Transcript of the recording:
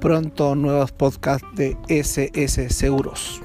pronto nuevos podcasts de SS Seguros.